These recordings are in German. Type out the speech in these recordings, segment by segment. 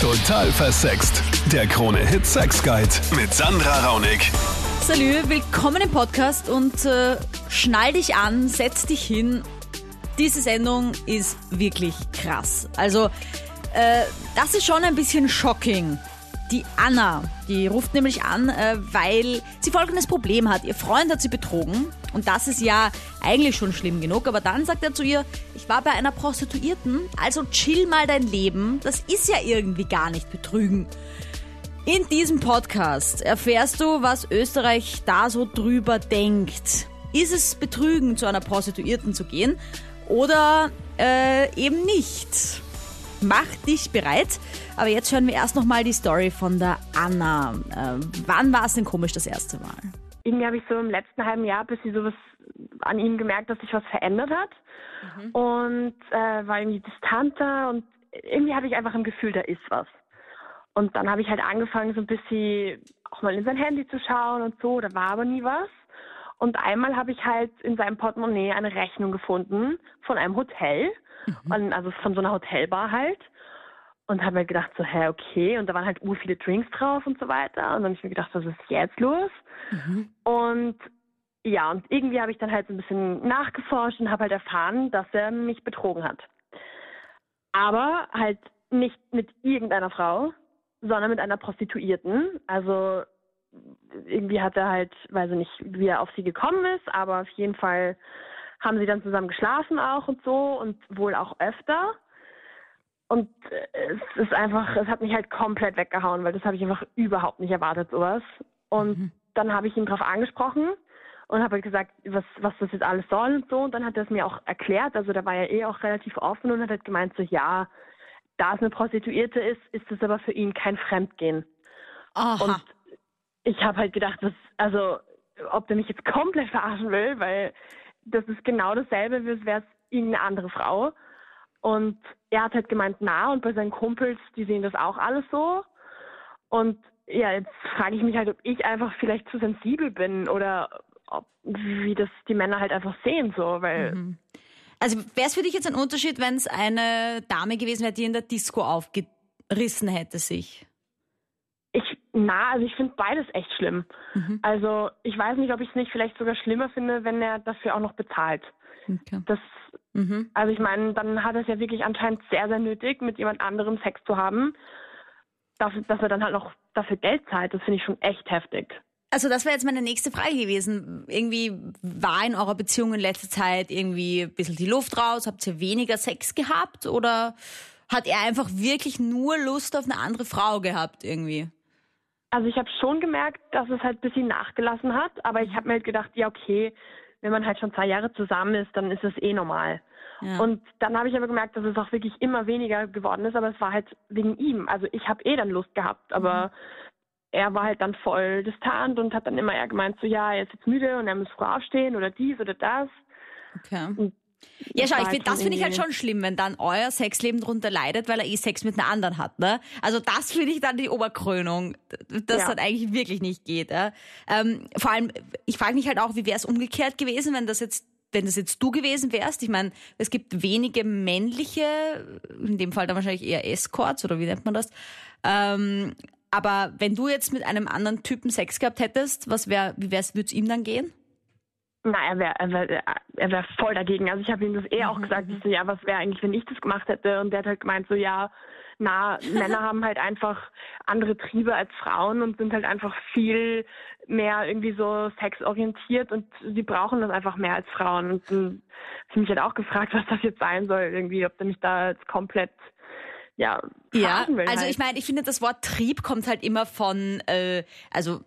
Total versext. Der Krone-Hit Sex Guide mit Sandra Raunig. Salü, willkommen im Podcast und äh, schnall dich an, setz dich hin. Diese Sendung ist wirklich krass. Also, äh, das ist schon ein bisschen shocking. Die Anna, die ruft nämlich an, äh, weil sie folgendes Problem hat. Ihr Freund hat sie betrogen und das ist ja eigentlich schon schlimm genug. Aber dann sagt er zu ihr, ich war bei einer Prostituierten, also chill mal dein Leben. Das ist ja irgendwie gar nicht betrügen. In diesem Podcast erfährst du, was Österreich da so drüber denkt. Ist es betrügen, zu einer Prostituierten zu gehen oder äh, eben nicht? Mach dich bereit. Aber jetzt hören wir erst nochmal die Story von der Anna. Äh, wann war es denn komisch das erste Mal? Irgendwie habe ich so im letzten halben Jahr bis sie sowas an ihm gemerkt, dass sich was verändert hat. Mhm. Und äh, war irgendwie distanter und irgendwie hatte ich einfach ein Gefühl, da ist was. Und dann habe ich halt angefangen, so ein bisschen auch mal in sein Handy zu schauen und so, da war aber nie was. Und einmal habe ich halt in seinem Portemonnaie eine Rechnung gefunden von einem Hotel, mhm. also von so einer Hotelbar halt. Und habe mir gedacht, so, hä, okay. Und da waren halt ur viele Drinks drauf und so weiter. Und dann habe ich mir gedacht, was ist jetzt los? Mhm. Und ja, und irgendwie habe ich dann halt so ein bisschen nachgeforscht und habe halt erfahren, dass er mich betrogen hat. Aber halt nicht mit irgendeiner Frau, sondern mit einer Prostituierten. Also irgendwie hat er halt, weiß ich nicht, wie er auf sie gekommen ist, aber auf jeden Fall haben sie dann zusammen geschlafen auch und so und wohl auch öfter. Und es ist einfach, es hat mich halt komplett weggehauen, weil das habe ich einfach überhaupt nicht erwartet, sowas. Und mhm. dann habe ich ihn darauf angesprochen und habe halt gesagt, was, was das jetzt alles soll und so. Und dann hat er es mir auch erklärt. Also da war er eh auch relativ offen und hat halt gemeint, so ja, da es eine Prostituierte ist, ist es aber für ihn kein Fremdgehen. Aha. Und ich habe halt gedacht, was, also ob der mich jetzt komplett verarschen will, weil das ist genau dasselbe, wie es wäre irgendeine andere Frau. Und er hat halt gemeint, na, und bei seinen Kumpels, die sehen das auch alles so. Und ja, jetzt frage ich mich halt, ob ich einfach vielleicht zu sensibel bin oder ob, wie das die Männer halt einfach sehen, so, weil. Mhm. Also wäre es für dich jetzt ein Unterschied, wenn es eine Dame gewesen wäre, die in der Disco aufgerissen hätte sich? Ich, na, also ich finde beides echt schlimm. Mhm. Also ich weiß nicht, ob ich es nicht vielleicht sogar schlimmer finde, wenn er dafür auch noch bezahlt. Okay. Das, mhm. also ich meine, dann hat er es ja wirklich anscheinend sehr, sehr nötig, mit jemand anderem Sex zu haben, dafür, dass er dann halt noch dafür Geld zahlt. Das finde ich schon echt heftig. Also das wäre jetzt meine nächste Frage gewesen. Irgendwie war in eurer Beziehung in letzter Zeit irgendwie ein bisschen die Luft raus? Habt ihr weniger Sex gehabt? Oder hat er einfach wirklich nur Lust auf eine andere Frau gehabt irgendwie? Also ich habe schon gemerkt, dass es halt ein bisschen nachgelassen hat, aber ich habe mir halt gedacht, ja okay, wenn man halt schon zwei Jahre zusammen ist, dann ist es eh normal. Ja. Und dann habe ich aber gemerkt, dass es auch wirklich immer weniger geworden ist, aber es war halt wegen ihm. Also ich habe eh dann Lust gehabt, aber mhm. Er war halt dann voll distant und hat dann immer eher gemeint, so ja, er ist jetzt müde und er muss früh aufstehen oder dies oder das. Okay. Und ja, schau, ich find, das finde ich halt schon schlimm, wenn dann euer Sexleben darunter leidet, weil er eh Sex mit einer anderen hat. Ne? Also das finde ich dann die Oberkrönung, dass ja. das eigentlich wirklich nicht geht. Ja? Ähm, vor allem, ich frage mich halt auch, wie wäre es umgekehrt gewesen, wenn das jetzt wenn das jetzt du gewesen wärst, ich meine, es gibt wenige männliche, in dem Fall dann wahrscheinlich eher Escorts oder wie nennt man das. Ähm, aber wenn du jetzt mit einem anderen Typen Sex gehabt hättest, was wär, wie wär's, würde es ihm dann gehen? Na, er wäre er wär, er wär voll dagegen. Also ich habe ihm das eh auch mhm. gesagt. Ich so, ja, was wäre eigentlich, wenn ich das gemacht hätte? Und der hat halt gemeint so, ja, na, Männer haben halt einfach andere Triebe als Frauen und sind halt einfach viel mehr irgendwie so sexorientiert und sie brauchen das einfach mehr als Frauen. Und dann habe ich mich halt auch gefragt, was das jetzt sein soll, irgendwie, ob der mich da jetzt komplett ja, ja, will also halt. ich meine, ich finde, das Wort Trieb kommt halt immer von, äh, also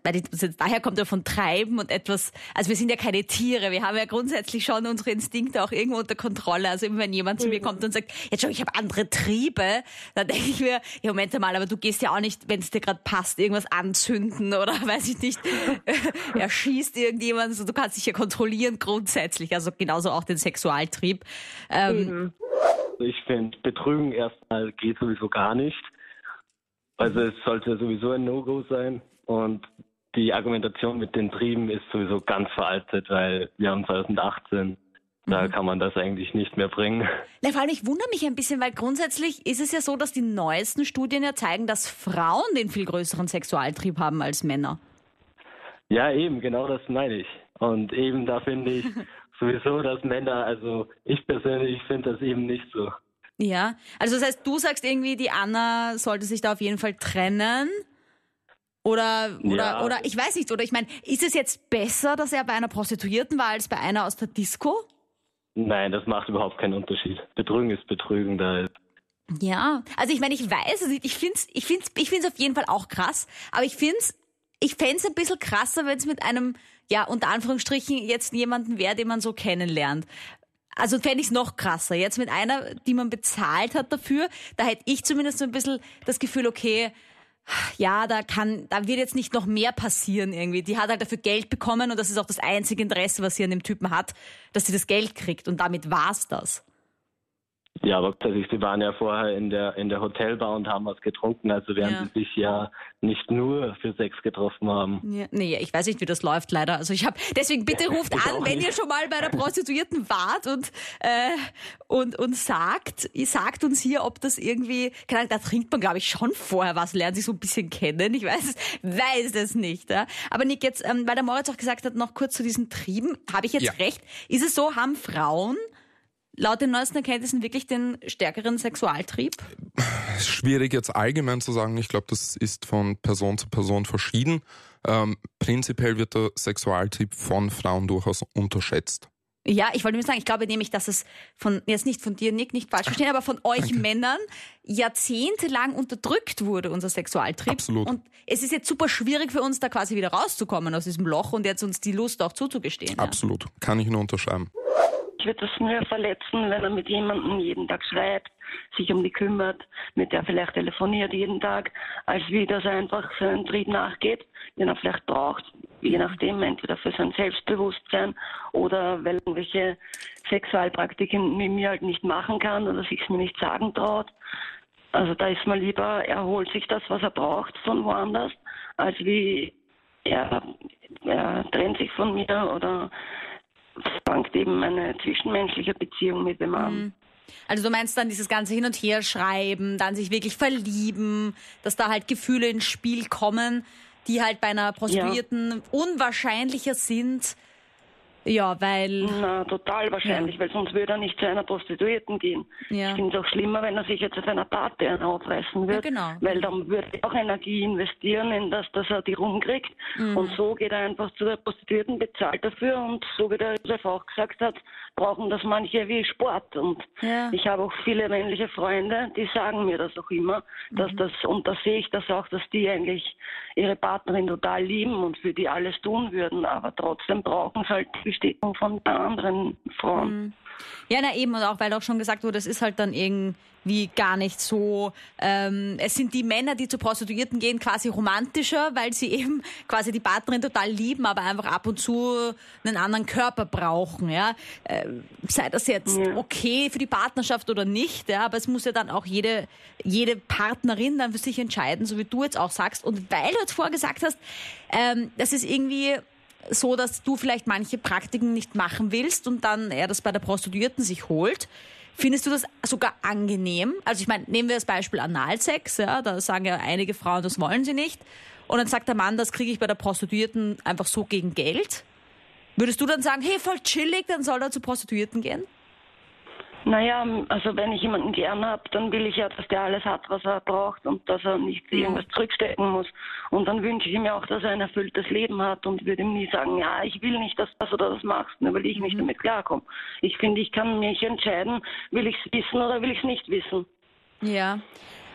daher kommt er von Treiben und etwas, also wir sind ja keine Tiere, wir haben ja grundsätzlich schon unsere Instinkte auch irgendwo unter Kontrolle. Also immer wenn jemand zu mir kommt und sagt, jetzt schau, ich habe andere Triebe, dann denke ich mir, ja Moment mal, aber du gehst ja auch nicht, wenn es dir gerade passt, irgendwas anzünden oder weiß ich nicht, erschießt irgendjemand, also du kannst dich ja kontrollieren grundsätzlich, also genauso auch den Sexualtrieb. Ähm, ich finde, Betrügen erstmal geht sowieso gar nicht. Also es sollte sowieso ein No-Go sein. Und die Argumentation mit den Trieben ist sowieso ganz veraltet, weil wir haben 2018. Da kann man das eigentlich nicht mehr bringen. Na, vor allem, ich wundere mich ein bisschen, weil grundsätzlich ist es ja so, dass die neuesten Studien ja zeigen, dass Frauen den viel größeren Sexualtrieb haben als Männer. Ja, eben, genau das meine ich. Und eben da finde ich sowieso, dass Männer, also ich persönlich finde das eben nicht so. Ja, also das heißt, du sagst irgendwie, die Anna sollte sich da auf jeden Fall trennen. Oder, oder, Ja. oder ich weiß nicht, oder ich meine, ist es jetzt besser, dass er bei einer Prostituierten war als bei einer aus der Disco? Nein, das macht überhaupt keinen Unterschied. Betrügen ist Betrügen, da ist Ja, also ich meine, ich weiß es nicht. Ich find's, ich find's, ich find's auf jeden Fall auch krass. Aber ich find's, ich fänd's ein bisschen krasser, wenn es mit einem, ja, unter Anführungsstrichen jetzt jemanden wäre, den man so kennenlernt. Also fände ich's noch krasser. Jetzt mit einer, die man bezahlt hat dafür, da hätte ich zumindest so ein bisschen das Gefühl, okay, ja, da kann, da wird jetzt nicht noch mehr passieren irgendwie. Die hat halt dafür Geld bekommen und das ist auch das einzige Interesse, was sie an dem Typen hat, dass sie das Geld kriegt und damit war's das. Ja, aber also sie waren ja vorher in der in der Hotelbar und haben was getrunken, also werden Ja. sie sich ja nicht nur für Sex getroffen haben. Ja, nee, ich weiß nicht, wie das läuft leider. Also ich habe deswegen bitte ruft Ich an, wenn nicht. ihr schon mal bei der Prostituierten wart und äh, und und sagt, ihr sagt uns hier, ob das irgendwie, keine Ahnung, da trinkt man glaube ich schon vorher was, lernt sich so ein bisschen kennen. Ich weiß es, weiß es nicht. Ja? Aber Nick jetzt, ähm, weil der Moritz auch gesagt hat, noch kurz zu diesen Trieben, habe ich jetzt Ja. recht? Ist es so, haben Frauen laut den neuesten Erkenntnissen wirklich den stärkeren Sexualtrieb? schwierig jetzt allgemein zu sagen. Ich glaube, das ist von Person zu Person verschieden. Ähm, prinzipiell wird der Sexualtrieb von Frauen durchaus unterschätzt. Ja, ich wollte nur sagen, ich glaube nämlich, dass es von, jetzt nicht von dir, Nick, nicht falsch verstehen, aber von euch Männern jahrzehntelang unterdrückt wurde, unser Sexualtrieb. Absolut. Und es ist jetzt super schwierig für uns, da quasi wieder rauszukommen aus diesem Loch und jetzt uns die Lust auch zuzugestehen. Ja. Absolut. Kann ich nur unterschreiben. Würde das nur verletzen, wenn er mit jemandem jeden Tag schreibt, sich um die kümmert, mit der vielleicht telefoniert jeden Tag, als wie dass er einfach seinen Trieb nachgeht, den er vielleicht braucht, je nachdem, entweder für sein Selbstbewusstsein oder weil irgendwelche Sexualpraktiken mit mir halt nicht machen kann oder sich mir nicht sagen traut. Also da ist mir lieber, er holt sich das, was er braucht von woanders, als wie er, er trennt sich von mir oder fängt eben eine zwischenmenschliche Beziehung mit dem an. Also du meinst dann dieses ganze Hin und Her schreiben, dann sich wirklich verlieben, dass da halt Gefühle ins Spiel kommen, die halt bei einer Prostituierten unwahrscheinlicher sind. Ja, weil Na, total wahrscheinlich, weil sonst würde er nicht zu einer Prostituierten gehen. Ja. Ich finde es auch schlimmer, wenn er sich jetzt auf einer Party einen aufreißen wird, Ja, genau. weil dann würde er auch Energie investieren in das, dass er die rumkriegt. Mhm. Und so geht er einfach zu der Prostituierten, bezahlt dafür und so wie der Josef auch gesagt hat, brauchen das manche wie Sport. Und Ja. ich habe auch viele männliche Freunde, die sagen mir das auch immer, dass Mhm. das, und da sehe ich das auch, dass die eigentlich ihre Partnerin total lieben und für die alles tun würden, aber trotzdem brauchen sie halt die Bestätigung von anderen Frauen. Ja, na eben, und auch weil auch schon gesagt wurde, es ist halt dann irgendwie gar nicht so. Ähm, es sind die Männer, die zu Prostituierten gehen, quasi romantischer, weil sie eben quasi die Partnerin total lieben, aber einfach ab und zu einen anderen Körper brauchen. Ja, ähm, sei das jetzt Ja. okay für die Partnerschaft oder nicht, ja, aber es muss ja dann auch jede jede Partnerin dann für sich entscheiden, so wie du jetzt auch sagst. Und weil du jetzt vorher gesagt hast, ähm, das ist irgendwie so, dass du vielleicht manche Praktiken nicht machen willst und dann er das bei der Prostituierten sich holt. Findest du das sogar angenehm? Also ich meine, nehmen wir das Beispiel Analsex, ja, da sagen ja einige Frauen, das wollen sie nicht. Und dann sagt der Mann, das kriege ich bei der Prostituierten einfach so gegen Geld. Würdest du dann sagen, hey, voll chillig, dann soll er zu Prostituierten gehen? Naja, also wenn ich jemanden gern habe, dann will ich ja, dass der alles hat, was er braucht und dass er nicht irgendwas zurückstecken muss. Und dann wünsche ich ihm ja auch, dass er ein erfülltes Leben hat und würde ihm nie sagen, ja, ich will nicht, dass das oder das machst, nur weil ich nicht damit klarkomme. Ich finde, ich kann mich entscheiden, will ich es wissen oder will ich es nicht wissen. Ja.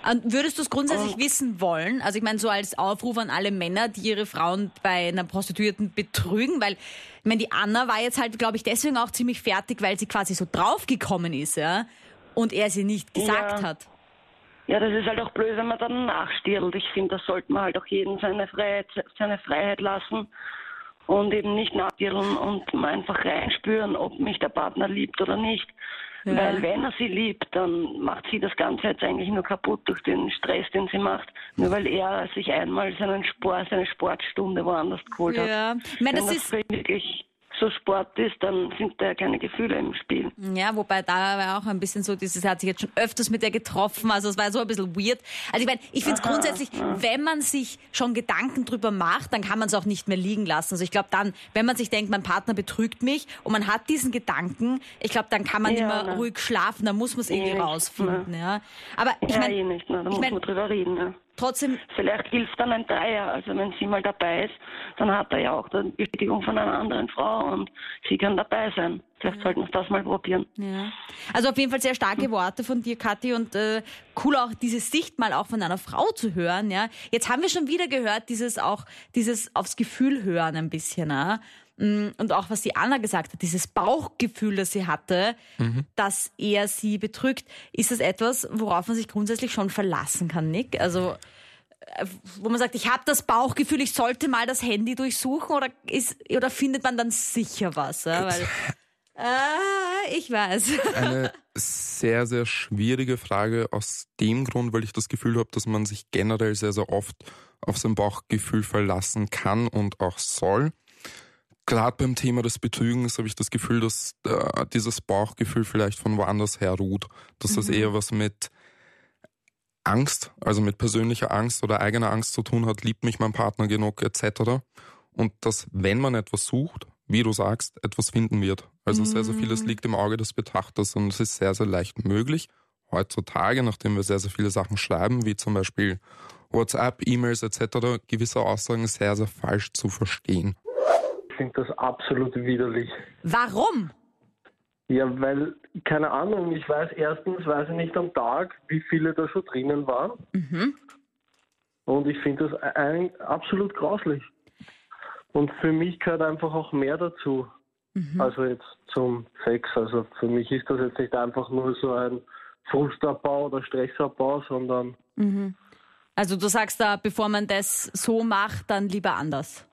Und würdest du es grundsätzlich Und- wissen wollen? Also ich meine, so als Aufruf an alle Männer, die ihre Frauen bei einer Prostituierten betrügen, weil ich meine, die Anna war jetzt halt, glaube ich, deswegen auch ziemlich fertig, weil sie quasi so draufgekommen ist, ja, und er sie nicht gesagt Ja. hat. Ja, das ist halt auch blöd, wenn man dann nachstirlt. Ich finde, das sollte man halt auch jedem seine Freiheit, seine Freiheit lassen und eben nicht nachstirlen und einfach reinspüren, ob mich der Partner liebt oder nicht. Ja. Weil wenn er sie liebt, dann macht sie das Ganze jetzt eigentlich nur kaputt durch den Stress, den sie macht, nur weil er sich einmal seinen Sport, seine Sportstunde woanders geholt hat. Ja. Ich meine, wenn das das ist, wirklich so Sport ist, dann sind da keine Gefühle im Spiel. Ja, wobei da war auch ein bisschen so dieses, er hat sich jetzt schon öfters mit ihr getroffen, also es war so ein bisschen weird. Also ich meine, ich finde es grundsätzlich, wenn man sich schon Gedanken drüber macht, dann kann man es auch nicht mehr liegen lassen. Also ich glaube dann, wenn man sich denkt, mein Partner betrügt mich und man hat diesen Gedanken, ich glaube, dann kann man Ja, nicht mehr ruhig schlafen, dann muss man es Eh irgendwie rausfinden. Ja. Aber ich ja, meine, eh ich muss mein- drüber reden. Ja. Trotzdem, Vielleicht hilft dann ein Dreier. Also wenn sie mal dabei ist, dann hat er ja auch die Bestätigung von einer anderen Frau und sie kann dabei sein. Vielleicht sollten wir das mal probieren. Ja. Also auf jeden Fall sehr starke Worte von dir, Kathi, und äh, cool auch diese Sicht mal auch von einer Frau zu hören. Ja, jetzt haben wir schon wieder gehört, dieses auch dieses aufs Gefühl hören ein bisschen. Ja? Mm, Und auch was die Anna gesagt hat, dieses Bauchgefühl, das sie hatte, dass er sie betrügt, ist das etwas, worauf man sich grundsätzlich schon verlassen kann, Nick? Also äh, wo man sagt, ich habe das Bauchgefühl, ich sollte mal das Handy durchsuchen oder ist oder findet man dann sicher was? Ja? Weil, äh, ich weiß. Eine sehr, sehr schwierige Frage aus dem Grund, weil ich das Gefühl habe, dass man sich generell sehr, sehr oft auf sein Bauchgefühl verlassen kann und auch soll. Gerade beim Thema des Betrügens habe ich das Gefühl, dass äh, dieses Bauchgefühl vielleicht von woanders her ruht. Dass das eher was mit Angst, also mit persönlicher Angst oder eigener Angst zu tun hat, liebt mich mein Partner genug etc. Und dass, wenn man etwas sucht, wie du sagst, etwas finden wird. Also sehr, sehr vieles liegt im Auge des Betrachters und es ist sehr, sehr leicht möglich, heutzutage, nachdem wir sehr, sehr viele Sachen schreiben, wie zum Beispiel WhatsApp, E-Mails etc., gewisse Aussagen sehr, sehr falsch zu verstehen. Ich finde das absolut widerlich. Warum? Ja, weil, keine Ahnung, ich weiß erstens, weiß ich nicht am Tag, wie viele da schon drinnen waren. Und ich finde das ein, absolut grauslich. Und für mich gehört einfach auch mehr dazu. Also jetzt zum Sex. Also für mich ist das jetzt nicht einfach nur so ein Frustabbau oder Stressabbau, sondern Also du sagst da, bevor man das so macht, dann lieber anders.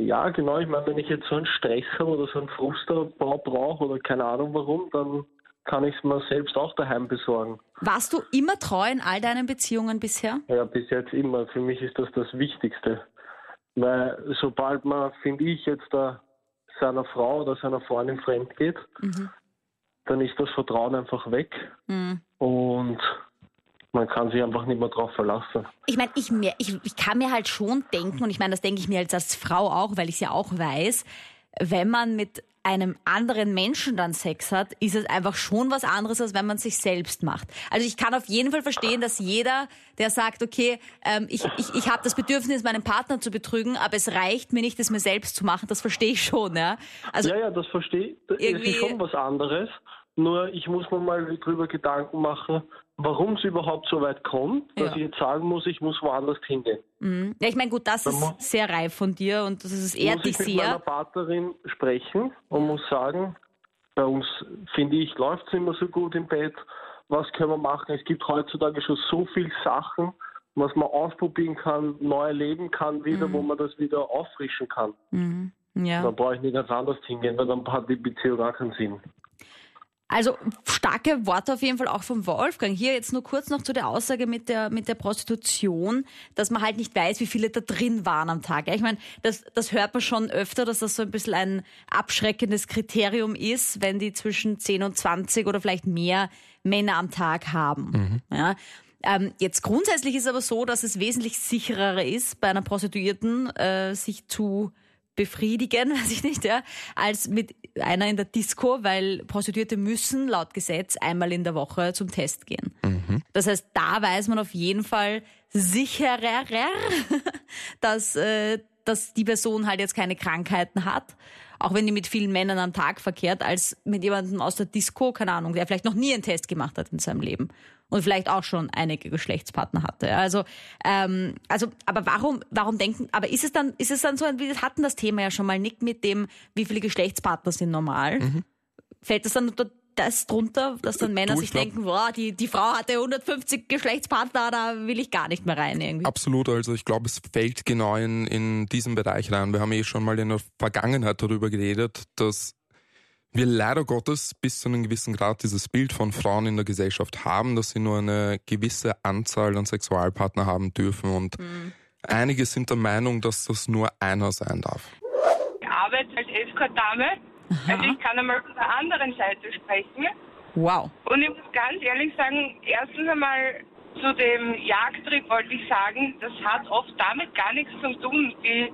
Ja, genau. Ich meine, wenn ich jetzt so einen Stress habe oder so einen Frustabbau brauche oder keine Ahnung warum, dann kann ich es mir selbst auch daheim besorgen. Warst du immer treu in all deinen Beziehungen bisher? Ja, bis jetzt immer. Für mich ist das das Wichtigste. Weil sobald man, finde ich, jetzt da seiner Frau oder seiner Freundin fremd geht, dann ist das Vertrauen einfach weg. Und man kann sich einfach nicht mehr drauf verlassen. Ich meine, ich, ich, ich kann mir halt schon denken, und ich meine, das denke ich mir jetzt als Frau auch, weil ich es ja auch weiß, wenn man mit einem anderen Menschen dann Sex hat, ist es einfach schon was anderes, als wenn man sich selbst macht. Also ich kann auf jeden Fall verstehen, dass jeder, der sagt, okay, ähm, ich, ich, ich habe das Bedürfnis, meinen Partner zu betrügen, aber es reicht mir nicht, es mir selbst zu machen, das verstehe ich schon. Ja? Also ja, ja, das verstehe ich. Das ist schon was anderes. Nur ich muss mir mal drüber Gedanken machen, warum es überhaupt so weit kommt, dass Ja. ich jetzt sagen muss, ich muss woanders hingehen. Ja, ich meine, gut, das Dann ist sehr reif von dir und das ist ehrt muss ich dich mit meiner sehr. Partnerin sprechen und muss sagen, bei uns, finde ich, läuft es immer so gut im Bett. Was können wir machen? Es gibt heutzutage schon so viele Sachen, was man ausprobieren kann, neu erleben kann, wieder, Mhm. wo man das wieder auffrischen kann. Ja. Dann brauche ich nicht ganz anders hingehen, weil dann hat die Beziehung gar keinen Sinn. Also starke Worte auf jeden Fall auch vom Wolfgang. Hier jetzt nur kurz noch zu der Aussage mit der, mit der Prostitution, dass man halt nicht weiß, wie viele da drin waren am Tag. Ja, Ich meine, das, das hört man schon öfter, dass das so ein bisschen ein abschreckendes Kriterium ist, wenn die zwischen 10 und 20 oder vielleicht mehr Männer am Tag haben. Ja. Ähm, jetzt grundsätzlich ist aber so, dass es wesentlich sicherer ist, bei einer Prostituierten äh, sich zu befriedigen, weiß ich nicht, ja, als mit einer in der Disco, weil Prostituierte müssen laut Gesetz einmal in der Woche zum Test gehen. Das heißt, da weiß man auf jeden Fall sicherer, dass, äh, dass die Person halt jetzt keine Krankheiten hat, auch wenn die mit vielen Männern am Tag verkehrt, als mit jemandem aus der Disco, keine Ahnung, der vielleicht noch nie einen Test gemacht hat in seinem Leben und vielleicht auch schon einige Geschlechtspartner hatte. Also, ähm, also, aber warum, warum denken, aber ist es dann, ist es dann so, wir hatten das Thema ja schon mal, Nick, mit dem, wie viele Geschlechtspartner sind normal? Fällt das dann unter das drunter, dass dann Männer Du, sich ich glaub- denken, boah, die, die Frau hatte 150 Geschlechtspartner, da will ich gar nicht mehr rein irgendwie. Absolut, also ich glaube, es fällt genau in, in diesen Bereich rein. Wir haben eh schon mal in der Vergangenheit darüber geredet, dass wir leider Gottes bis zu einem gewissen Grad dieses Bild von Frauen in der Gesellschaft haben, dass sie nur eine gewisse Anzahl an Sexualpartner haben dürfen. Und einige sind der Meinung, dass das nur einer sein darf. Ja, arbeite als Escort-Dame. Also ich kann einmal von der anderen Seite sprechen. Wow. Und ich muss ganz ehrlich sagen, erstens einmal zu dem Jagdtrieb wollte ich sagen, das hat oft damit gar nichts zu tun. Die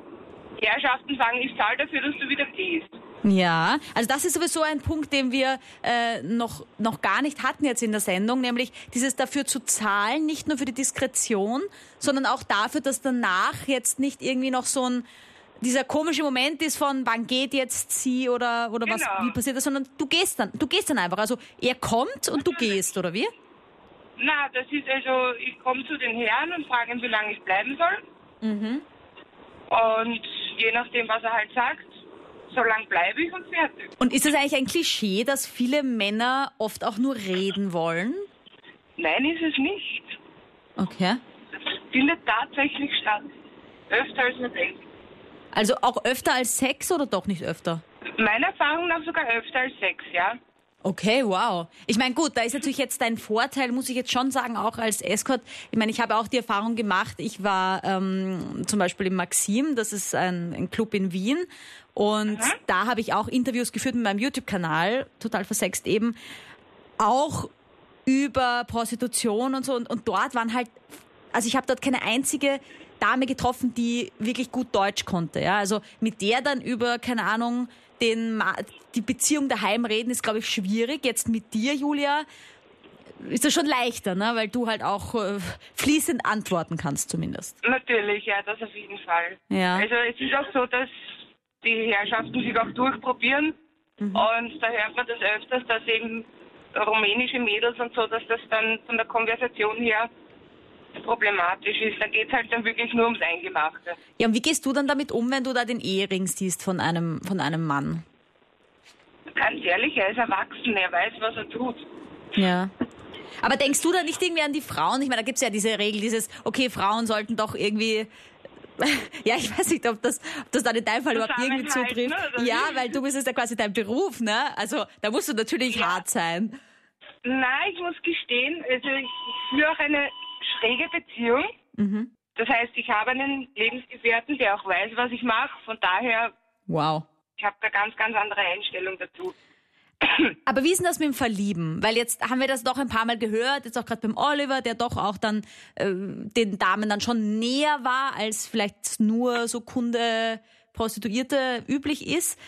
Herrschaften sagen, ich zahle dafür, dass du wieder gehst. Ja, also das ist sowieso ein Punkt, den wir äh, noch, noch gar nicht hatten jetzt in der Sendung, nämlich dieses dafür zu zahlen, nicht nur für die Diskretion, sondern auch dafür, dass danach jetzt nicht irgendwie noch so ein dieser komische Moment ist von wann geht jetzt sie oder oder was Genau. wie passiert das, sondern du gehst dann, du gehst dann einfach. Also er kommt und du gehst, oder wie? Na, das ist also, ich komme zu den Herren und frage ihn, wie lange ich bleiben soll. Mhm. Und je nachdem, was er halt sagt, so lang bleibe ich und fertig. Und ist das eigentlich ein Klischee, dass viele Männer oft auch nur reden wollen? Nein, ist es nicht. Okay. Das findet tatsächlich statt. Öfter als man denkt. Also auch öfter als Sex oder doch nicht öfter? Meiner Erfahrung nach sogar öfter als Sex, ja. Okay, wow. Ich meine, gut, da ist natürlich jetzt dein Vorteil, muss ich jetzt schon sagen, auch als Escort. Ich meine, ich habe auch die Erfahrung gemacht, ich war ähm, zum Beispiel im Maxim, das ist ein, ein Club in Wien. Und da habe ich auch Interviews geführt mit meinem YouTube-Kanal, total versext eben, auch über Prostitution und so. Und, und dort waren halt, also ich habe dort keine einzige Dame getroffen, die wirklich gut Deutsch konnte. Ja? Also mit der dann über, keine Ahnung, den, die Beziehung daheim reden, ist, glaube ich, schwierig. Jetzt mit dir, Julia, ist das schon leichter, ne? weil du halt auch äh, fließend antworten kannst zumindest. Natürlich, ja, das auf jeden Fall. Ja. Also es ist auch so, dass die Herrschaften sich auch durchprobieren. Und da hört man das öfters, dass eben rumänische Mädels und so, dass das dann von der Konversation her problematisch ist. Da geht es halt dann wirklich nur ums Eingemachte. Ja, und wie gehst du dann damit um, wenn du da den Ehering siehst von einem, von einem Mann? Ganz ehrlich, er ist erwachsen, er weiß, was er tut. Ja. Aber denkst du da nicht irgendwie an die Frauen? Ich meine, da gibt's ja diese Regel, dieses, okay, Frauen sollten doch irgendwie. Ja, ich weiß nicht, ob das, ob das dann in deinem Fall überhaupt irgendwie zutrifft. wie? Ja, weil du bist es ja quasi dein Beruf, ne? Also da musst du natürlich hart sein. Nein, ich muss gestehen, also ich führe auch eine schräge Beziehung. Mhm. Das heißt, ich habe einen Lebensgefährten, der auch weiß, was ich mache. Von daher, Wow. Ich habe da ganz, ganz andere Einstellung dazu. Aber wie ist denn das mit dem Verlieben? Weil jetzt haben wir das doch ein paar Mal gehört, jetzt auch gerade beim Oliver, der doch auch dann äh, den Damen dann schon näher war, als vielleicht nur so Kunde Prostituierte üblich ist.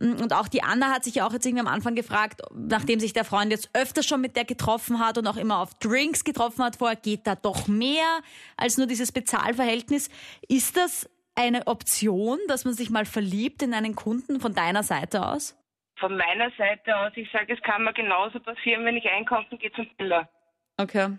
Und auch die Anna hat sich ja auch jetzt irgendwie am Anfang gefragt, nachdem sich der Freund jetzt öfter schon mit der getroffen hat und auch immer auf Drinks getroffen hat vorher, geht da doch mehr als nur dieses Bezahlverhältnis. Ist das eine Option, dass man sich mal verliebt in einen Kunden von deiner Seite aus? Von meiner Seite aus, ich sage, es kann mir genauso passieren, wenn ich einkaufen gehe zum Biller. Okay.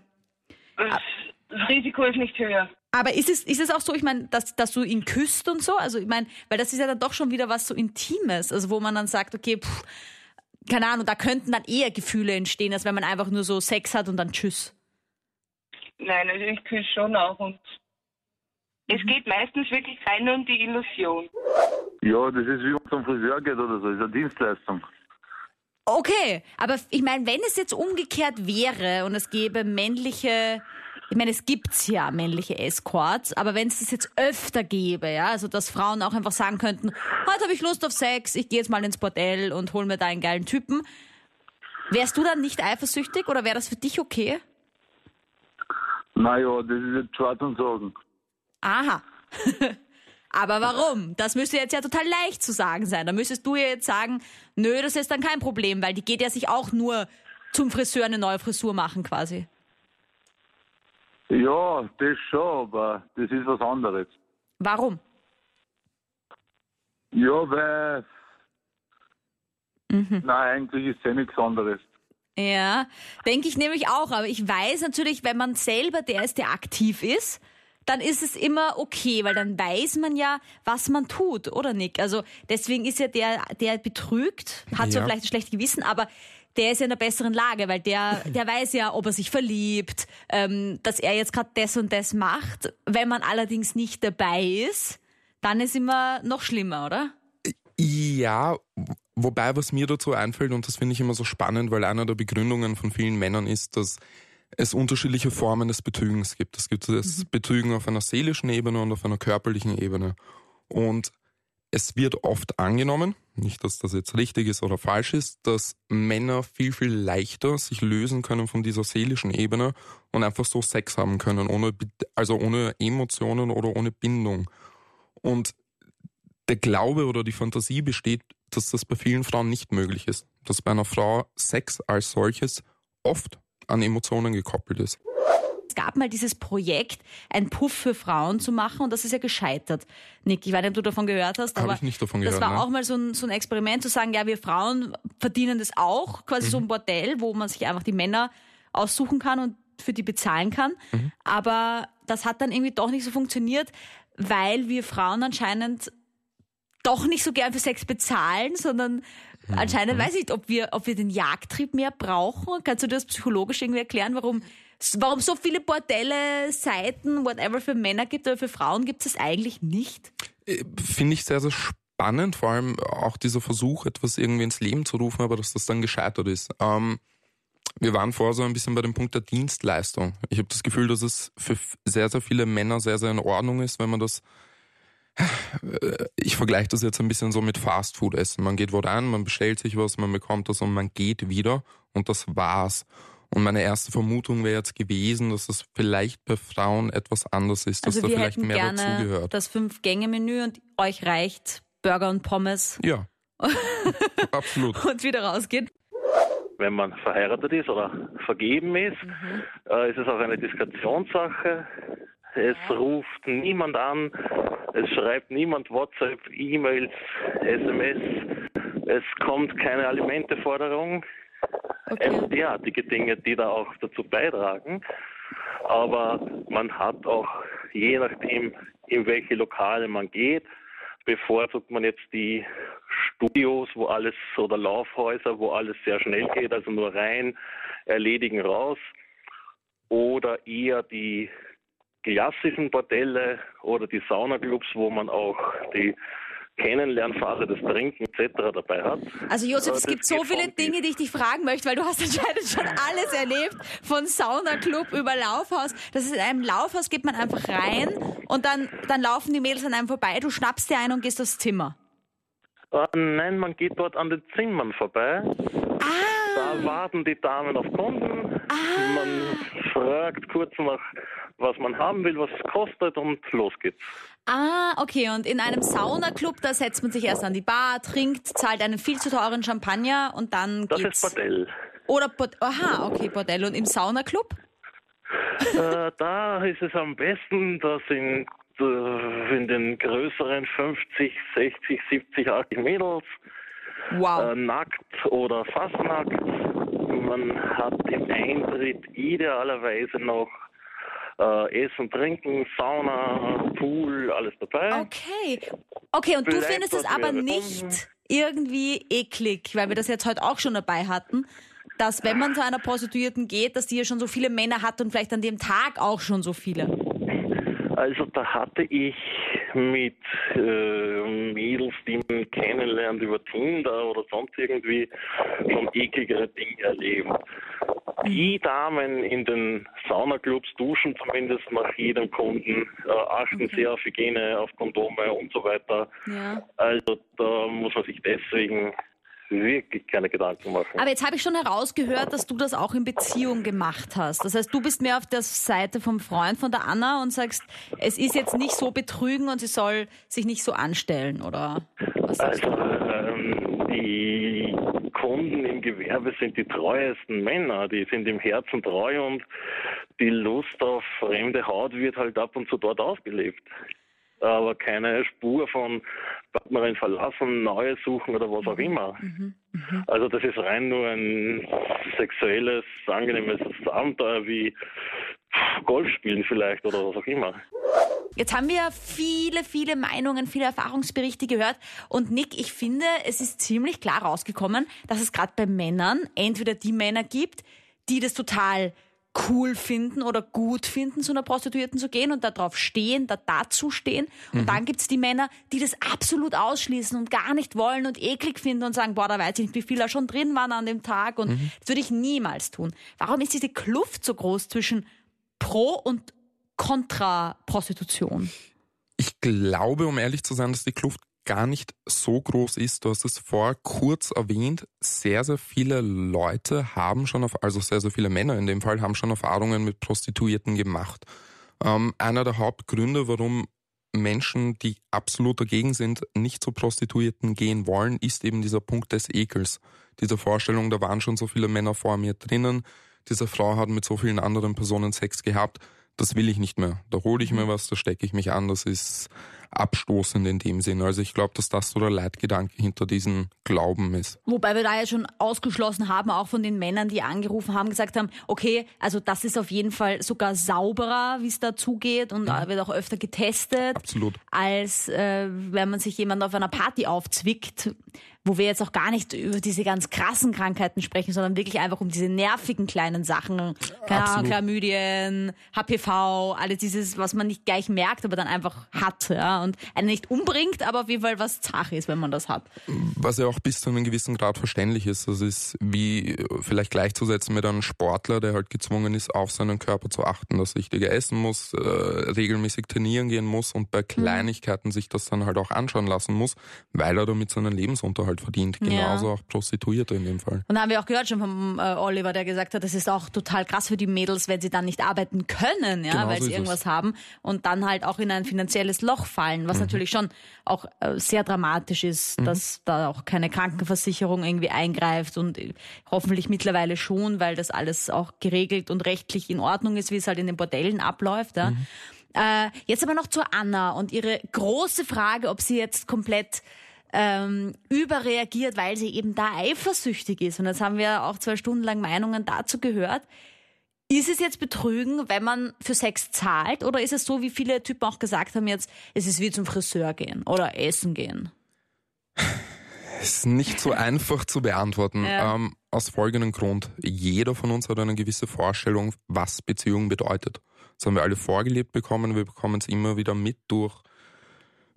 Das, das Risiko ist nicht höher. Aber ist es, ist es auch so, ich meine, dass, dass du ihn küsst und so? Also ich meine, weil das ist ja dann doch schon wieder was so Intimes, also wo man dann sagt, okay, pff, keine Ahnung, da könnten dann eher Gefühle entstehen, als wenn man einfach nur so Sex hat und dann tschüss. Nein, also ich küsse schon auch und es geht meistens wirklich rein nur um die Illusion. Ja, das ist wie wenn es zum Friseur geht oder so, das ist eine Dienstleistung. Okay, aber ich meine, wenn es jetzt umgekehrt wäre und es gäbe männliche, ich meine, es gibt's ja männliche Escorts, aber wenn es das jetzt öfter gäbe, ja, also dass Frauen auch einfach sagen könnten, heute habe ich Lust auf Sex, ich gehe jetzt mal ins Bordell und hol mir da einen geilen Typen, wärst du dann nicht eifersüchtig oder wäre das für dich okay? Naja, das ist jetzt schwarz und sagen. Aha. Aber warum? Das müsste jetzt ja total leicht zu sagen sein. Da müsstest du ja jetzt sagen, nö, das ist dann kein Problem, weil die geht ja sich auch nur zum Friseur eine neue Frisur machen quasi. Ja, das schon, aber das ist was anderes. Warum? Ja, weil. Nein, eigentlich ist es ja nichts anderes. Ja, denke ich nämlich auch. Aber ich weiß natürlich, wenn man selber der ist, der aktiv ist, dann ist es immer okay, weil dann weiß man ja, was man tut, oder Nick? Also deswegen ist ja der, der betrügt, hat zwar Ja. vielleicht ein schlechtes Gewissen, aber der ist ja in einer besseren Lage, weil der, der weiß ja, ob er sich verliebt, ähm, dass er jetzt gerade das und das macht. Wenn man allerdings nicht dabei ist, dann ist immer noch schlimmer, oder? Ja, wobei was mir dazu einfällt, und das finde ich immer so spannend, weil einer der Begründungen von vielen Männern ist, dass es unterschiedliche Formen des Betrügens gibt. Es gibt das Betrügen auf einer seelischen Ebene und auf einer körperlichen Ebene. Und es wird oft angenommen, nicht dass das jetzt richtig ist oder falsch ist, dass Männer viel, viel leichter sich lösen können von dieser seelischen Ebene und einfach so Sex haben können, ohne, also ohne Emotionen oder ohne Bindung. Und der Glaube oder die Fantasie besteht, dass das bei vielen Frauen nicht möglich ist. Dass bei einer Frau Sex als solches oft an Emotionen gekoppelt ist gab mal dieses Projekt, ein Puff für Frauen zu machen und das ist ja gescheitert. Nick, ich weiß nicht, ob du davon gehört hast, aber ich nicht davon gehört, das war ne? auch mal so ein, so ein Experiment zu sagen, ja, wir Frauen verdienen das auch, quasi mhm. so ein Bordell, wo man sich einfach die Männer aussuchen kann und für die bezahlen kann. Mhm. Aber das hat dann irgendwie doch nicht so funktioniert, weil wir Frauen anscheinend doch nicht so gern für Sex bezahlen, sondern mhm. anscheinend weiß ich nicht, ob wir, ob wir den Jagdtrieb mehr brauchen. Kannst du das psychologisch irgendwie erklären, warum warum so viele Bordelle, Seiten, whatever für Männer gibt, aber für Frauen gibt es eigentlich nicht? Äh, finde ich sehr, sehr spannend, vor allem auch dieser Versuch, etwas irgendwie ins Leben zu rufen, aber dass das dann gescheitert ist. Ähm, wir waren vorher so ein bisschen bei dem Punkt der Dienstleistung. Ich habe das Gefühl, dass es für sehr, sehr viele Männer sehr, sehr in Ordnung ist, wenn man das ich vergleiche das jetzt ein bisschen so mit Fastfood essen. Man geht wo rein, man bestellt sich was, man bekommt das und man geht wieder und das war's. Und meine erste Vermutung wäre jetzt gewesen, dass das vielleicht bei Frauen etwas anders ist, dass also da vielleicht mehr gerne dazugehört. Das Fünf-Gänge-Menü und euch reicht Burger und Pommes. Ja. Absolut. Und wieder rausgeht. Wenn man verheiratet ist oder vergeben ist, mhm. äh, ist es auch eine Diskretionssache. Es ruft niemand an, es schreibt niemand WhatsApp, E-Mails, SMS, es kommt keine Alimenteforderung. Okay. Also derartige Dinge, die da auch dazu beitragen. Aber man hat auch, je nachdem, in welche Lokale man geht, bevorzugt man jetzt die Studios, wo alles, oder Laufhäuser, wo alles sehr schnell geht, also nur rein, erledigen, raus. Oder eher die klassischen Bordelle oder die Saunaclubs, wo man auch die Kennenlernphase, das Trinken etc. dabei hat. Also Josef, es gibt so viele Dinge, die ich dich fragen möchte, weil du hast anscheinend schon alles erlebt, von Saunaclub über Laufhaus. Das ist in einem Laufhaus geht man einfach rein und dann, dann laufen die Mädels an einem vorbei, du schnappst dir ein und gehst aufs Zimmer. Uh, nein, man geht dort an den Zimmern vorbei. Ah. Da warten die Damen auf Kunden. Ah. Man fragt kurz nach, was man haben will, was es kostet und los geht's. Ah, okay. Und in einem Saunaclub, da setzt man sich erst an die Bar, trinkt, zahlt einen viel zu teuren Champagner und dann das geht's. Das ist Bordell. Oder Bord Aha, okay, Bordell. Und im Saunaclub? äh, da ist es am besten, da sind äh, in den größeren 50, 60, 70, 80 Mädels. Wow. Äh, nackt oder fast nackt. Man hat im Eintritt idealerweise noch äh, Essen, Trinken, Sauna, Pool, alles dabei. Okay. Okay, und Vielleicht du findest es aber nicht irgendwie eklig, weil wir das jetzt heute auch schon dabei hatten, dass wenn man zu einer Prostituierten geht, dass die ja schon so viele Männer hat und vielleicht an dem Tag auch schon so viele. Also da hatte ich mit äh, Mädels, die man kennenlernt über Tinder oder sonst irgendwie, schon ekligere Dinge erlebt. Die Damen in den Saunaclubs duschen zumindest nach jedem Kunden, äh, achten okay. sehr auf Hygiene, auf Kondome und so weiter. Ja. Also da muss man sich deswegen wirklich keine Gedanken machen. Aber jetzt habe ich schon herausgehört, dass du das auch in Beziehung gemacht hast. Das heißt, du bist mehr auf der Seite vom Freund von der Anna und sagst, es ist jetzt nicht so betrügen und sie soll sich nicht so anstellen, oder? Was also, ähm, die Kunden im Gewerbe sind die treuesten Männer, die sind im Herzen treu und die Lust auf fremde Haut wird halt ab und zu dort ausgelebt aber keine Spur von Partnerin verlassen, neue suchen oder was auch immer. Mhm, mh. Also das ist rein nur ein sexuelles, angenehmes Abenteuer wie Golf spielen vielleicht oder was auch immer. Jetzt haben wir viele, viele Meinungen, viele Erfahrungsberichte gehört. Und Nick, ich finde, es ist ziemlich klar rausgekommen, dass es gerade bei Männern entweder die Männer gibt, die das total cool finden oder gut finden, zu einer Prostituierten zu gehen und darauf stehen, da dazu stehen. Und mhm. dann gibt's die Männer, die das absolut ausschließen und gar nicht wollen und eklig finden und sagen, boah, da weiß ich nicht, wie viele da schon drin waren an dem Tag und mhm. das würde ich niemals tun. Warum ist diese Kluft so groß zwischen Pro- und Kontra-Prostitution? Ich glaube, um ehrlich zu sein, dass die Kluft gar nicht so groß ist. Du hast es vor kurz erwähnt. Sehr, sehr viele Leute haben schon, auf, also sehr, sehr viele Männer in dem Fall, haben schon Erfahrungen mit Prostituierten gemacht. Ähm, einer der Hauptgründe, warum Menschen, die absolut dagegen sind, nicht zu Prostituierten gehen wollen, ist eben dieser Punkt des Ekels. Diese Vorstellung, da waren schon so viele Männer vor mir drinnen, diese Frau hat mit so vielen anderen Personen Sex gehabt, das will ich nicht mehr. Da hole ich mir mhm. was, da stecke ich mich an, das ist abstoßend in dem Sinn. Also ich glaube, dass das so der Leitgedanke hinter diesem Glauben ist. Wobei wir da ja schon ausgeschlossen haben, auch von den Männern, die angerufen haben, gesagt haben, okay, also das ist auf jeden Fall sogar sauberer, wie es da zugeht und mhm. wird auch öfter getestet. Absolut. Als äh, wenn man sich jemand auf einer Party aufzwickt wo wir jetzt auch gar nicht über diese ganz krassen Krankheiten sprechen, sondern wirklich einfach um diese nervigen kleinen Sachen. Klar, Chlamydien, HPV, alles dieses, was man nicht gleich merkt, aber dann einfach hat, ja, und einen nicht umbringt, aber auf jeden Fall was zach ist, wenn man das hat. Was ja auch bis zu einem gewissen Grad verständlich ist. Das ist wie vielleicht gleichzusetzen mit einem Sportler, der halt gezwungen ist, auf seinen Körper zu achten, dass er richtiger essen muss, äh, regelmäßig trainieren gehen muss und bei mhm. Kleinigkeiten mhm. sich das dann halt auch anschauen lassen muss, weil er damit seinen Lebensunterhalt verdient. Genauso ja. auch Prostituierte in dem Fall. Und da haben wir auch gehört schon vom äh, Oliver, der gesagt hat, das ist auch total krass für die Mädels, wenn sie dann nicht arbeiten können, ja, genau weil sie irgendwas es. haben und dann halt auch in ein finanzielles Loch fallen, was mhm. natürlich schon auch äh, sehr dramatisch ist, mhm. dass da auch keine Krankenversicherung irgendwie eingreift und äh, hoffentlich mittlerweile schon, weil das alles auch geregelt und rechtlich in Ordnung ist, wie es halt in den Bordellen abläuft. Ja. Mhm. Äh, jetzt aber noch zur Anna und ihre große Frage, ob sie jetzt komplett ähm, überreagiert, weil sie eben da eifersüchtig ist. Und jetzt haben wir auch zwei Stunden lang Meinungen dazu gehört. Ist es jetzt Betrügen, wenn man für Sex zahlt? Oder ist es so, wie viele Typen auch gesagt haben jetzt, es ist wie zum Friseur gehen oder essen gehen? Es ist nicht so einfach zu beantworten. Ja. Ähm, aus folgendem Grund. Jeder von uns hat eine gewisse Vorstellung, was Beziehung bedeutet. Das haben wir alle vorgelebt bekommen. Wir bekommen es immer wieder mit durch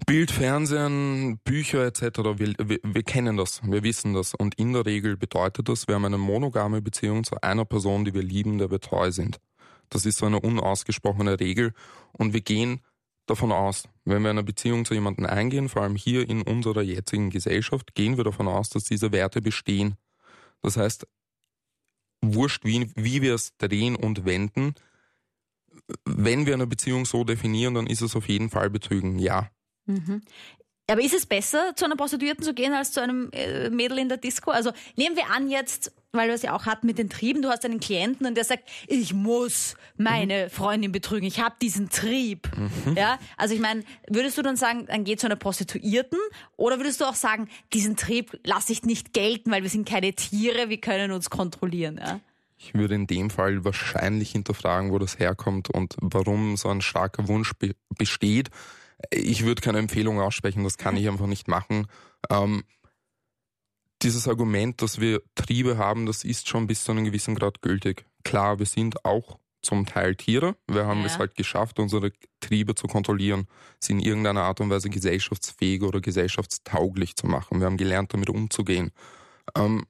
Bild, Fernsehen, Bücher etc. Wir, wir, wir, kennen das, wir wissen das. Und in der Regel bedeutet das, wir haben eine monogame Beziehung zu einer Person, die wir lieben, der wir treu sind. Das ist so eine unausgesprochene Regel. Und wir gehen davon aus, wenn wir eine Beziehung zu jemandem eingehen, vor allem hier in unserer jetzigen Gesellschaft, gehen wir davon aus, dass diese Werte bestehen. Das heißt, wurscht, wie, wie wir es drehen und wenden, wenn wir eine Beziehung so definieren, dann ist es auf jeden Fall Betrügen, ja. Mhm. Aber ist es besser, zu einer Prostituierten zu gehen, als zu einem äh, Mädel in der Disco? Also nehmen wir an jetzt, weil du es ja auch hat mit den Trieben, du hast einen Klienten und der sagt, ich muss meine mhm. Freundin betrügen, ich habe diesen Trieb. Mhm. Ja, also ich meine, würdest du dann sagen, dann geh zu einer Prostituierten oder würdest du auch sagen, diesen Trieb lasse ich nicht gelten, weil wir sind keine Tiere, wir können uns kontrollieren. Ja? Ich würde in dem Fall wahrscheinlich hinterfragen, wo das herkommt und warum so ein starker Wunsch be besteht ich würde keine Empfehlung aussprechen, das kann ich einfach nicht machen. Ähm, dieses Argument, dass wir Triebe haben, das ist schon bis zu einem gewissen Grad gültig. Klar, wir sind auch zum Teil Tiere. Wir haben ja. es halt geschafft, unsere Triebe zu kontrollieren, sie in irgendeiner Art und Weise gesellschaftsfähig oder gesellschaftstauglich zu machen. Wir haben gelernt, damit umzugehen. Ähm,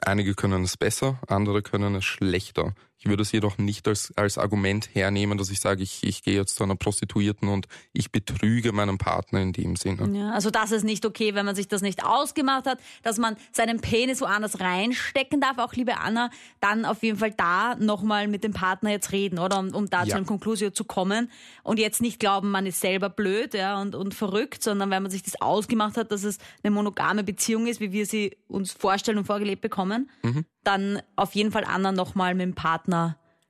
einige können es besser, andere können es schlechter. Ich würde es jedoch nicht als, als Argument hernehmen, dass ich sage, ich, ich gehe jetzt zu einer Prostituierten und ich betrüge meinen Partner in dem Sinne. Ja, also das ist nicht okay, wenn man sich das nicht ausgemacht hat, dass man seinen Penis woanders reinstecken darf, auch liebe Anna, dann auf jeden Fall da nochmal mit dem Partner jetzt reden, oder? Um, um da ja. zu einer Konklusion zu kommen und jetzt nicht glauben, man ist selber blöd ja, und, und verrückt, sondern wenn man sich das ausgemacht hat, dass es eine monogame Beziehung ist, wie wir sie uns vorstellen und vorgelebt bekommen, mhm dann auf jeden Fall Anna nochmal mit dem Partner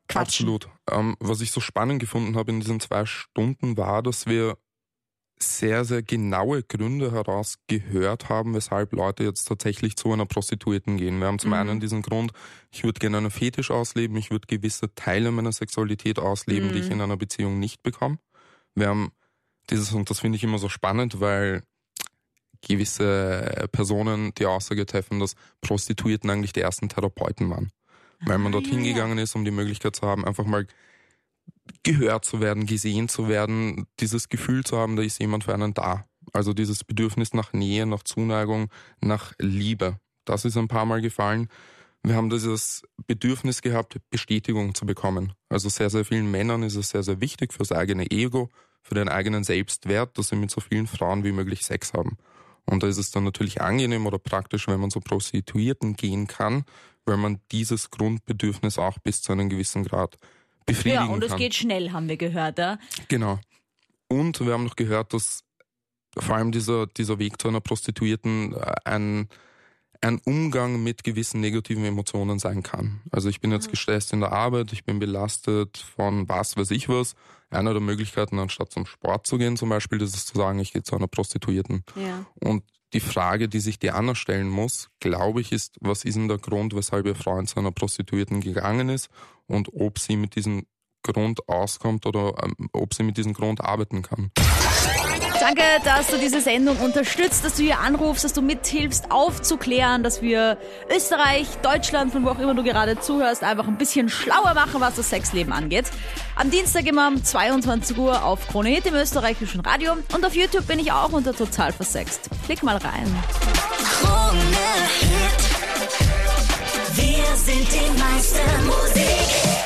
quatschen. Absolut. Ähm, was ich so spannend gefunden habe in diesen zwei Stunden war, dass wir sehr, sehr genaue Gründe herausgehört haben, weshalb Leute jetzt tatsächlich zu einer Prostituierten gehen. Wir haben zum mhm. einen diesen Grund, ich würde gerne einen Fetisch ausleben, ich würde gewisse Teile meiner Sexualität ausleben, mhm. die ich mhm. in einer Beziehung nicht bekomme. Wir haben dieses, und das finde ich immer so spannend, weil gewisse Personen die Aussage treffen, dass Prostituierten eigentlich die ersten Therapeuten waren. Weil man ah, dorthin ja. gegangen ist, um die Möglichkeit zu haben, einfach mal gehört zu werden, gesehen zu werden, dieses Gefühl zu haben, da ist jemand für einen da. Also dieses Bedürfnis nach Nähe, nach Zuneigung, nach Liebe. Das ist ein paar Mal gefallen. Wir haben dieses Bedürfnis gehabt, Bestätigung zu bekommen. Also sehr, sehr vielen Männern ist es sehr, sehr wichtig fürs eigene Ego, für den eigenen Selbstwert, dass sie mit so vielen Frauen wie möglich Sex haben. Und da ist es dann natürlich angenehm oder praktisch, wenn man zu Prostituierten gehen kann, weil man dieses Grundbedürfnis auch bis zu einem gewissen Grad befriedigen kann. Ja, und es geht schnell, haben wir gehört. Ja? Genau. Und wir haben noch gehört, dass vor allem dieser, dieser Weg zu einer Prostituierten äh, ein, ein Umgang mit gewissen negativen Emotionen sein kann. Also ich bin jetzt gestresst in der Arbeit, ich bin belastet von was weiß ich was. Einer der Möglichkeiten, anstatt zum Sport zu gehen zum Beispiel, das ist zu sagen, ich gehe zu einer Prostituierten. Ja. Und die Frage, die sich die Anna stellen muss, glaube ich, ist, was ist denn der Grund, weshalb ihr Freund zu einer Prostituierten gegangen ist und ob sie mit diesem Grund auskommt oder ähm, ob sie mit diesem Grund arbeiten kann. Danke, dass du diese Sendung unterstützt, dass du hier anrufst, dass du mithilfst aufzuklären, dass wir Österreich, Deutschland, von wo auch immer du gerade zuhörst, einfach ein bisschen schlauer machen, was das Sexleben angeht. Am Dienstag immer um 22 Uhr auf Krone Hit im österreichischen Radio und auf YouTube bin ich auch unter Total Versext. Klick mal rein. Krone Hit. Wir sind die Meister Musik.